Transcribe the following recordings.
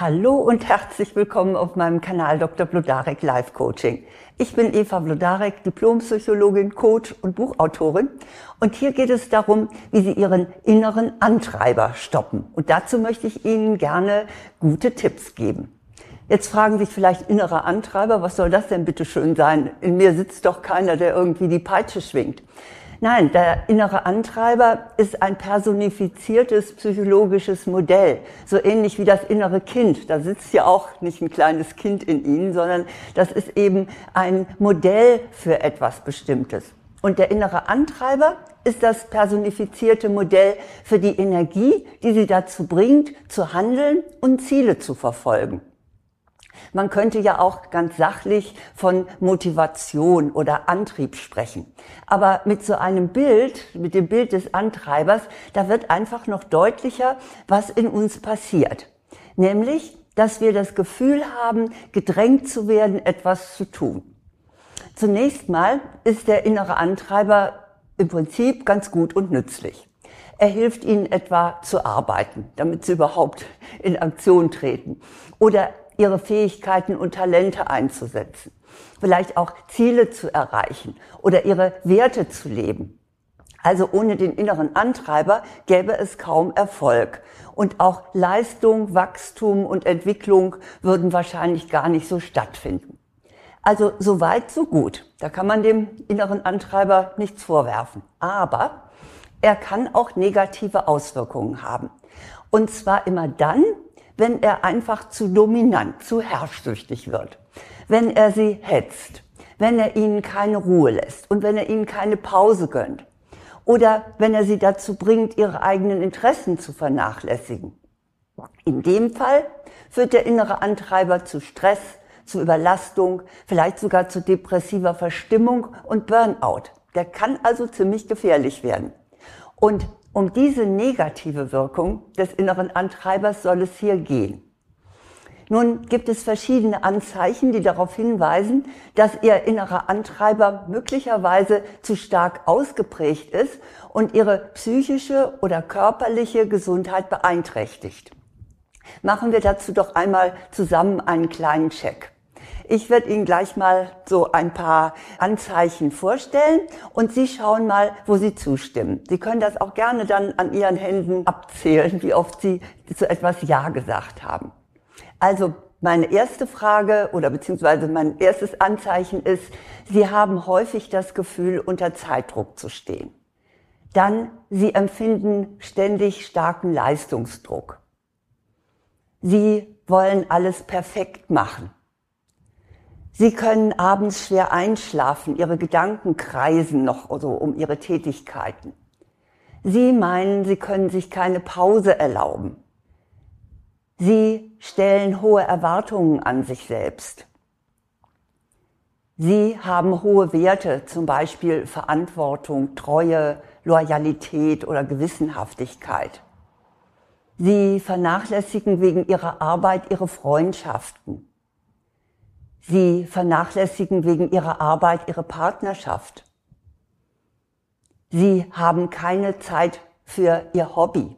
Hallo und herzlich willkommen auf meinem Kanal Dr. Blodarek Life Coaching. Ich bin Eva Blodarek, Diplompsychologin, Coach und Buchautorin. Und hier geht es darum, wie Sie Ihren inneren Antreiber stoppen. Und dazu möchte ich Ihnen gerne gute Tipps geben. Jetzt fragen sich vielleicht innere Antreiber, was soll das denn bitte schön sein? In mir sitzt doch keiner, der irgendwie die Peitsche schwingt. Nein, der innere Antreiber ist ein personifiziertes psychologisches Modell, so ähnlich wie das innere Kind. Da sitzt ja auch nicht ein kleines Kind in Ihnen, sondern das ist eben ein Modell für etwas Bestimmtes. Und der innere Antreiber ist das personifizierte Modell für die Energie, die Sie dazu bringt, zu handeln und Ziele zu verfolgen. Man könnte ja auch ganz sachlich von Motivation oder Antrieb sprechen. Aber mit so einem Bild, mit dem Bild des Antreibers, da wird einfach noch deutlicher, was in uns passiert. Nämlich, dass wir das Gefühl haben, gedrängt zu werden, etwas zu tun. Zunächst mal ist der innere Antreiber im Prinzip ganz gut und nützlich. Er hilft ihnen etwa zu arbeiten, damit sie überhaupt in Aktion treten. Oder ihre Fähigkeiten und Talente einzusetzen, vielleicht auch Ziele zu erreichen oder ihre Werte zu leben. Also ohne den inneren Antreiber gäbe es kaum Erfolg. Und auch Leistung, Wachstum und Entwicklung würden wahrscheinlich gar nicht so stattfinden. Also so weit, so gut. Da kann man dem inneren Antreiber nichts vorwerfen. Aber er kann auch negative Auswirkungen haben. Und zwar immer dann, wenn er einfach zu dominant, zu herrschsüchtig wird, wenn er sie hetzt, wenn er ihnen keine Ruhe lässt und wenn er ihnen keine Pause gönnt oder wenn er sie dazu bringt, ihre eigenen Interessen zu vernachlässigen. In dem Fall führt der innere Antreiber zu Stress, zu Überlastung, vielleicht sogar zu depressiver Verstimmung und Burnout. Der kann also ziemlich gefährlich werden. Und um diese negative Wirkung des inneren Antreibers soll es hier gehen. Nun gibt es verschiedene Anzeichen, die darauf hinweisen, dass Ihr innerer Antreiber möglicherweise zu stark ausgeprägt ist und Ihre psychische oder körperliche Gesundheit beeinträchtigt. Machen wir dazu doch einmal zusammen einen kleinen Check. Ich werde Ihnen gleich mal so ein paar Anzeichen vorstellen und Sie schauen mal, wo Sie zustimmen. Sie können das auch gerne dann an Ihren Händen abzählen, wie oft Sie zu etwas Ja gesagt haben. Also meine erste Frage oder beziehungsweise mein erstes Anzeichen ist, Sie haben häufig das Gefühl, unter Zeitdruck zu stehen. Dann, Sie empfinden ständig starken Leistungsdruck. Sie wollen alles perfekt machen. Sie können abends schwer einschlafen, Ihre Gedanken kreisen noch so um Ihre Tätigkeiten. Sie meinen, Sie können sich keine Pause erlauben. Sie stellen hohe Erwartungen an sich selbst. Sie haben hohe Werte, zum Beispiel Verantwortung, Treue, Loyalität oder Gewissenhaftigkeit. Sie vernachlässigen wegen ihrer Arbeit ihre Freundschaften. Sie vernachlässigen wegen ihrer Arbeit ihre Partnerschaft. Sie haben keine Zeit für ihr Hobby.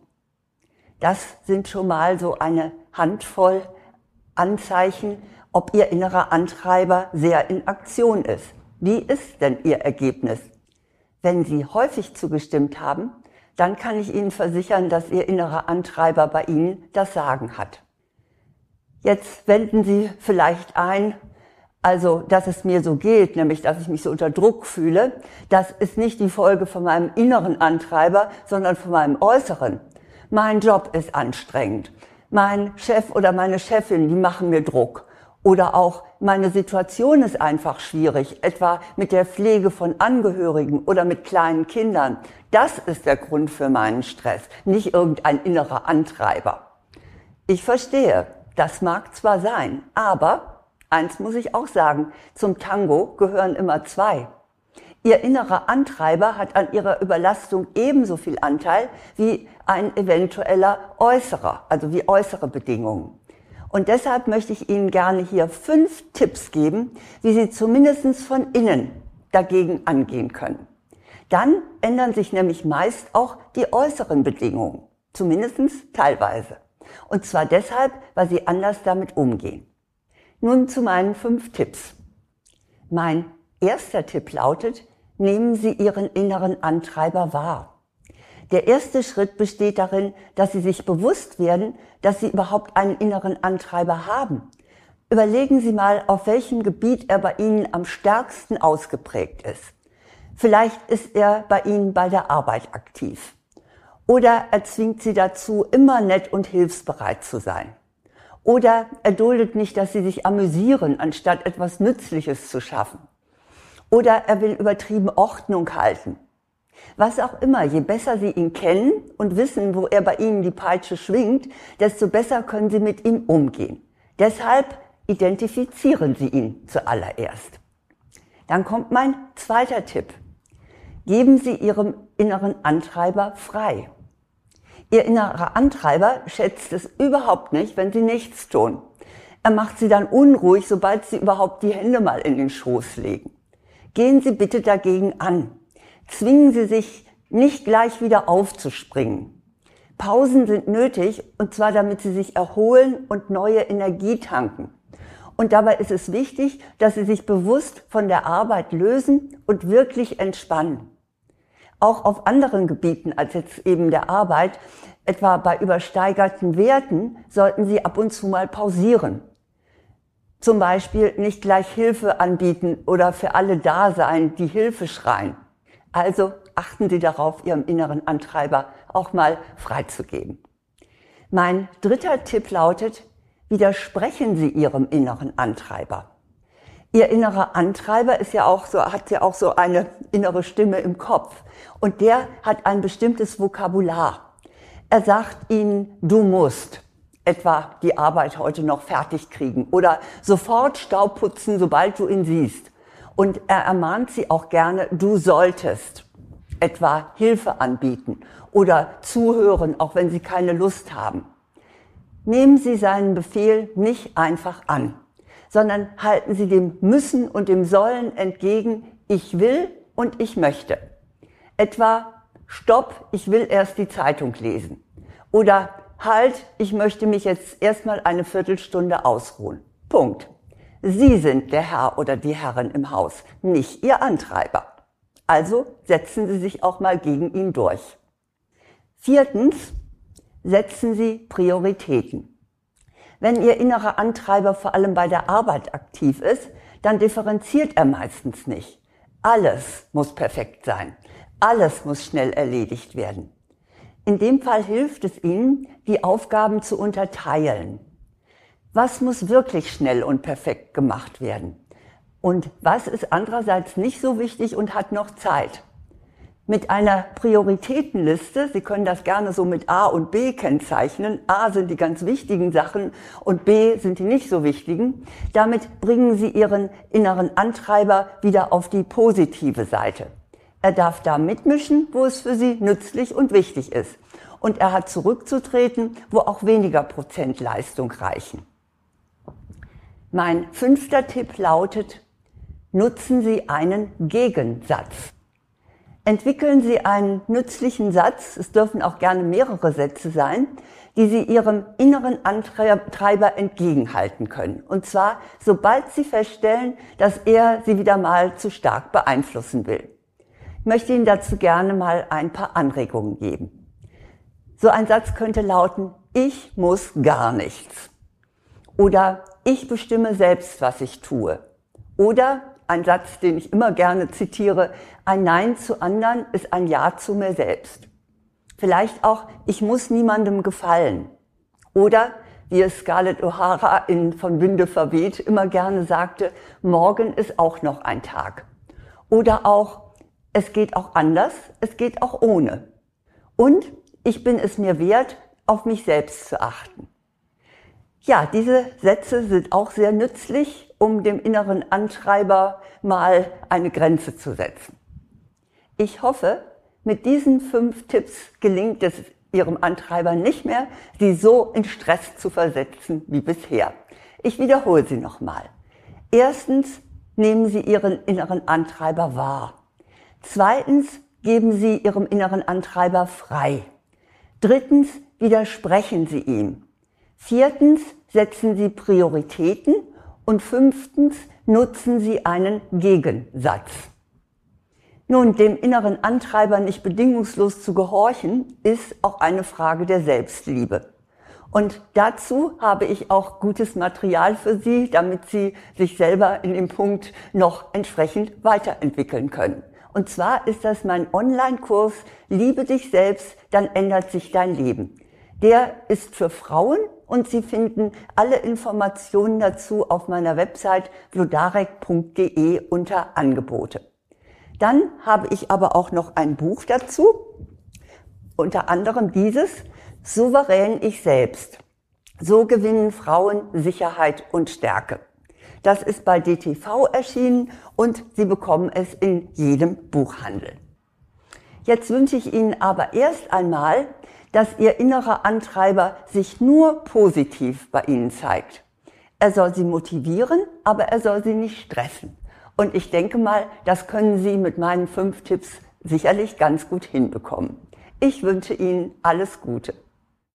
Das sind schon mal so eine Handvoll Anzeichen, ob ihr innerer Antreiber sehr in Aktion ist. Wie ist denn ihr Ergebnis? Wenn Sie häufig zugestimmt haben, dann kann ich Ihnen versichern, dass Ihr innerer Antreiber bei Ihnen das Sagen hat. Jetzt wenden Sie vielleicht ein, also, dass es mir so geht, nämlich dass ich mich so unter Druck fühle, das ist nicht die Folge von meinem inneren Antreiber, sondern von meinem äußeren. Mein Job ist anstrengend. Mein Chef oder meine Chefin, die machen mir Druck. Oder auch meine Situation ist einfach schwierig, etwa mit der Pflege von Angehörigen oder mit kleinen Kindern. Das ist der Grund für meinen Stress, nicht irgendein innerer Antreiber. Ich verstehe, das mag zwar sein, aber Eins muss ich auch sagen, zum Tango gehören immer zwei. Ihr innerer Antreiber hat an ihrer Überlastung ebenso viel Anteil wie ein eventueller äußerer, also wie äußere Bedingungen. Und deshalb möchte ich Ihnen gerne hier fünf Tipps geben, wie Sie zumindest von innen dagegen angehen können. Dann ändern sich nämlich meist auch die äußeren Bedingungen, zumindest teilweise. Und zwar deshalb, weil sie anders damit umgehen. Nun zu meinen fünf Tipps. Mein erster Tipp lautet, nehmen Sie Ihren inneren Antreiber wahr. Der erste Schritt besteht darin, dass Sie sich bewusst werden, dass Sie überhaupt einen inneren Antreiber haben. Überlegen Sie mal, auf welchem Gebiet er bei Ihnen am stärksten ausgeprägt ist. Vielleicht ist er bei Ihnen bei der Arbeit aktiv. Oder er zwingt Sie dazu, immer nett und hilfsbereit zu sein. Oder er duldet nicht, dass Sie sich amüsieren, anstatt etwas Nützliches zu schaffen. Oder er will übertrieben Ordnung halten. Was auch immer, je besser Sie ihn kennen und wissen, wo er bei Ihnen die Peitsche schwingt, desto besser können Sie mit ihm umgehen. Deshalb identifizieren Sie ihn zuallererst. Dann kommt mein zweiter Tipp. Geben Sie Ihrem inneren Antreiber frei. Ihr innerer Antreiber schätzt es überhaupt nicht, wenn Sie nichts tun. Er macht Sie dann unruhig, sobald Sie überhaupt die Hände mal in den Schoß legen. Gehen Sie bitte dagegen an. Zwingen Sie sich nicht gleich wieder aufzuspringen. Pausen sind nötig, und zwar damit Sie sich erholen und neue Energie tanken. Und dabei ist es wichtig, dass Sie sich bewusst von der Arbeit lösen und wirklich entspannen. Auch auf anderen Gebieten als jetzt eben der Arbeit, etwa bei übersteigerten Werten, sollten Sie ab und zu mal pausieren. Zum Beispiel nicht gleich Hilfe anbieten oder für alle da sein, die Hilfe schreien. Also achten Sie darauf, Ihrem inneren Antreiber auch mal freizugeben. Mein dritter Tipp lautet, widersprechen Sie Ihrem inneren Antreiber. Ihr innerer Antreiber ist ja auch so, hat ja auch so eine innere Stimme im Kopf. Und der hat ein bestimmtes Vokabular. Er sagt Ihnen, du musst etwa die Arbeit heute noch fertig kriegen oder sofort Staub putzen, sobald du ihn siehst. Und er ermahnt sie auch gerne, du solltest etwa Hilfe anbieten oder zuhören, auch wenn sie keine Lust haben. Nehmen Sie seinen Befehl nicht einfach an, sondern halten Sie dem Müssen und dem Sollen entgegen, ich will und ich möchte. Etwa, stopp, ich will erst die Zeitung lesen. Oder halt, ich möchte mich jetzt erstmal eine Viertelstunde ausruhen. Punkt. Sie sind der Herr oder die Herrin im Haus, nicht Ihr Antreiber. Also setzen Sie sich auch mal gegen ihn durch. Viertens, setzen Sie Prioritäten. Wenn Ihr innerer Antreiber vor allem bei der Arbeit aktiv ist, dann differenziert er meistens nicht. Alles muss perfekt sein. Alles muss schnell erledigt werden. In dem Fall hilft es Ihnen, die Aufgaben zu unterteilen. Was muss wirklich schnell und perfekt gemacht werden? Und was ist andererseits nicht so wichtig und hat noch Zeit? Mit einer Prioritätenliste, Sie können das gerne so mit A und B kennzeichnen. A sind die ganz wichtigen Sachen und B sind die nicht so wichtigen. Damit bringen Sie Ihren inneren Antreiber wieder auf die positive Seite. Er darf da mitmischen, wo es für Sie nützlich und wichtig ist. Und er hat zurückzutreten, wo auch weniger Prozent Leistung reichen. Mein fünfter Tipp lautet, nutzen Sie einen Gegensatz. Entwickeln Sie einen nützlichen Satz, es dürfen auch gerne mehrere Sätze sein, die Sie Ihrem inneren Antreiber entgegenhalten können. Und zwar, sobald Sie feststellen, dass er Sie wieder mal zu stark beeinflussen will. Ich möchte Ihnen dazu gerne mal ein paar Anregungen geben. So ein Satz könnte lauten, ich muss gar nichts. Oder ich bestimme selbst, was ich tue. Oder ein Satz, den ich immer gerne zitiere, ein Nein zu anderen ist ein Ja zu mir selbst. Vielleicht auch, ich muss niemandem gefallen. Oder, wie es Scarlett O'Hara in Von Winde verweht immer gerne sagte, morgen ist auch noch ein Tag. Oder auch, es geht auch anders, es geht auch ohne. Und ich bin es mir wert, auf mich selbst zu achten. Ja, diese Sätze sind auch sehr nützlich, um dem inneren Antreiber mal eine Grenze zu setzen. Ich hoffe, mit diesen fünf Tipps gelingt es Ihrem Antreiber nicht mehr, Sie so in Stress zu versetzen wie bisher. Ich wiederhole sie nochmal. Erstens, nehmen Sie Ihren inneren Antreiber wahr. Zweitens, geben Sie Ihrem inneren Antreiber frei. Drittens, widersprechen Sie ihm. Viertens, setzen Sie Prioritäten. Und fünftens, nutzen Sie einen Gegensatz. Nun, dem inneren Antreiber nicht bedingungslos zu gehorchen, ist auch eine Frage der Selbstliebe. Und dazu habe ich auch gutes Material für Sie, damit Sie sich selber in dem Punkt noch entsprechend weiterentwickeln können. Und zwar ist das mein Online-Kurs Liebe dich selbst, dann ändert sich dein Leben. Der ist für Frauen und Sie finden alle Informationen dazu auf meiner Website vlodarek.de unter Angebote. Dann habe ich aber auch noch ein Buch dazu, unter anderem dieses Souverän ich selbst. So gewinnen Frauen Sicherheit und Stärke. Das ist bei DTV erschienen und Sie bekommen es in jedem Buchhandel. Jetzt wünsche ich Ihnen aber erst einmal, dass Ihr innerer Antreiber sich nur positiv bei Ihnen zeigt. Er soll Sie motivieren, aber er soll Sie nicht stressen. Und ich denke mal, das können Sie mit meinen fünf Tipps sicherlich ganz gut hinbekommen. Ich wünsche Ihnen alles Gute.